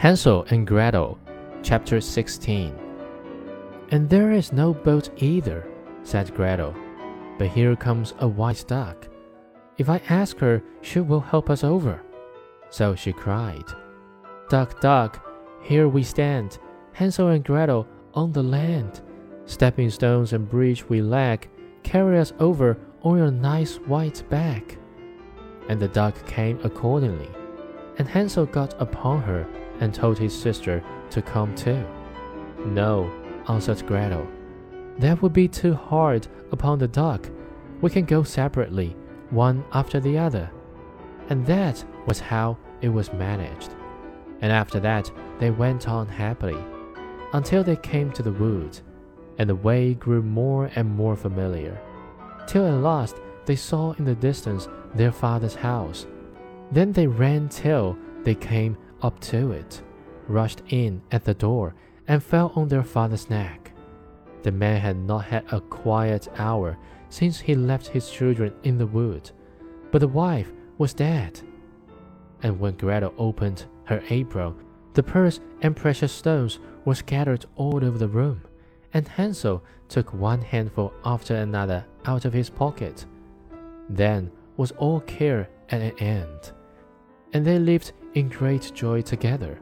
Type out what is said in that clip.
Hansel and Gretel, Chapter 16. And there is no boat either, said Grethel. But here comes a white duck. If I ask her, she will help us over. So she cried, Duck, duck, here we stand, Hansel and Grethel on the land. Stepping stones and bridge we lack, carry us over on your nice white back. And the duck came accordingly, and Hansel got upon her and told his sister to come too. No, answered Grethel. That would be too hard upon the duck. We can go separately, one after the other. And that was how it was managed. And after that, they went on happily until they came to the wood, and the way grew more and more familiar, till at last they saw in the distance their father's house. Then they ran till they came up to it, rushed in at the door, and fell on their father's neck. The man had not had a quiet hour since he left his children in the wood, but the wife was dead. And when Grethel opened her apron, the pearls and precious stones were scattered all over the room, and Hansel took one handful after another out of his pocket. Then was all care at an end, and they lived in great joy together.